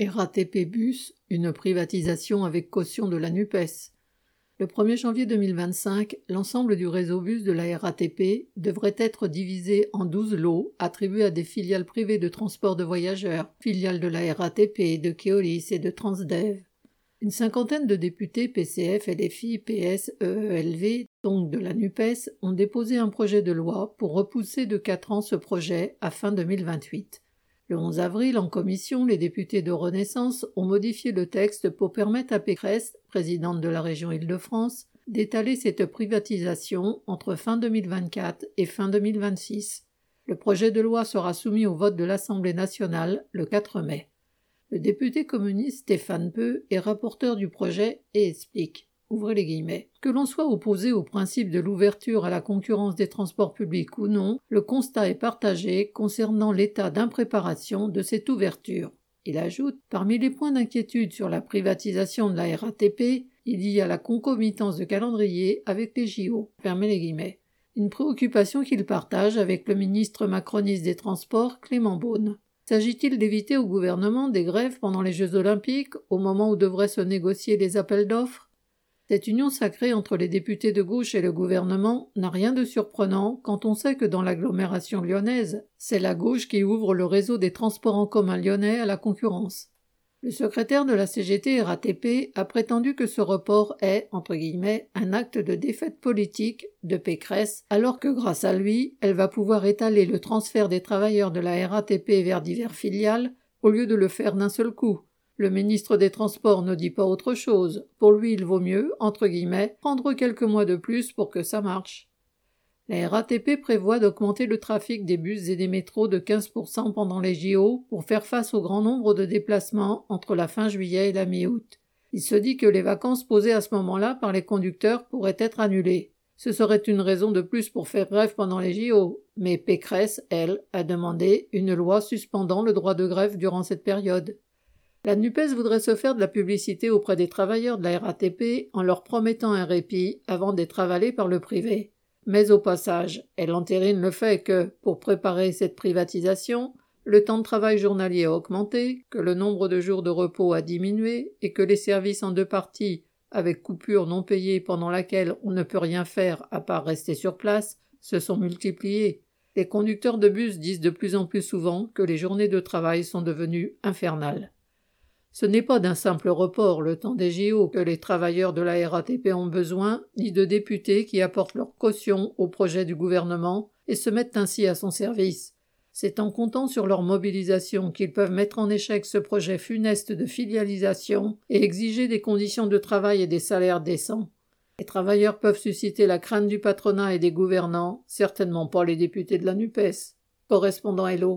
RATP Bus, une privatisation avec caution de la NUPES. Le 1er janvier 2025, l'ensemble du réseau bus de la RATP devrait être divisé en 12 lots attribués à des filiales privées de transport de voyageurs, filiales de la RATP, de Keolis et de Transdev. Une cinquantaine de députés PCF, LFI, PS, EELV, donc de la NUPES, ont déposé un projet de loi pour repousser de 4 ans ce projet à fin 2028. Le 11 avril, en commission, les députés de Renaissance ont modifié le texte pour permettre à Pécresse, présidente de la région Île-de-France, d'étaler cette privatisation entre fin 2024 et fin 2026. Le projet de loi sera soumis au vote de l'Assemblée nationale le 4 mai. Le député communiste Stéphane Peu est rapporteur du projet et explique Que l'on soit opposé au principe de l'ouverture à la concurrence des transports publics ou non, le constat est partagé concernant l'état d'impréparation de cette ouverture. Il ajoute Parmi les points d'inquiétude sur la privatisation de la RATP, il y a la concomitance de calendrier avec les JO. Une préoccupation qu'il partage avec le ministre macroniste des Transports, Clément Beaune. S'agit-il d'éviter au gouvernement des grèves pendant les Jeux olympiques, au moment où devraient se négocier les appels d'offres? Cette union sacrée entre les députés de gauche et le gouvernement n'a rien de surprenant quand on sait que dans l'agglomération lyonnaise, c'est la gauche qui ouvre le réseau des transports en commun lyonnais à la concurrence. Le secrétaire de la CGT RATP a prétendu que ce report est, entre guillemets, un acte de défaite politique de Pécresse, alors que grâce à lui, elle va pouvoir étaler le transfert des travailleurs de la RATP vers divers filiales au lieu de le faire d'un seul coup. Le ministre des Transports ne dit pas autre chose. Pour lui, il vaut mieux, entre guillemets, prendre quelques mois de plus pour que ça marche. La RATP prévoit d'augmenter le trafic des bus et des métros de 15% pendant les JO pour faire face au grand nombre de déplacements entre la fin juillet et la mi-août. Il se dit que les vacances posées à ce moment-là par les conducteurs pourraient être annulées. Ce serait une raison de plus pour faire grève pendant les JO, mais Pécresse, elle, a demandé une loi suspendant le droit de grève durant cette période. La NUPES voudrait se faire de la publicité auprès des travailleurs de la RATP en leur promettant un répit avant d'être avalés par le privé. Mais au passage, elle entérine le fait que, pour préparer cette privatisation, le temps de travail journalier a augmenté, que le nombre de jours de repos a diminué et que les services en deux parties, avec coupure non payée pendant laquelle on ne peut rien faire à part rester sur place, se sont multipliés. Les conducteurs de bus disent de plus en plus souvent que les journées de travail sont devenues infernales. Ce n'est pas d'un simple report le temps des JO que les travailleurs de la RATP ont besoin, ni de députés qui apportent leur caution au projet du gouvernement et se mettent ainsi à son service. C'est en comptant sur leur mobilisation qu'ils peuvent mettre en échec ce projet funeste de filialisation et exiger des conditions de travail et des salaires décents. Les travailleurs peuvent susciter la crainte du patronat et des gouvernants, certainement pas les députés de la NUPES. Correspondant Hello.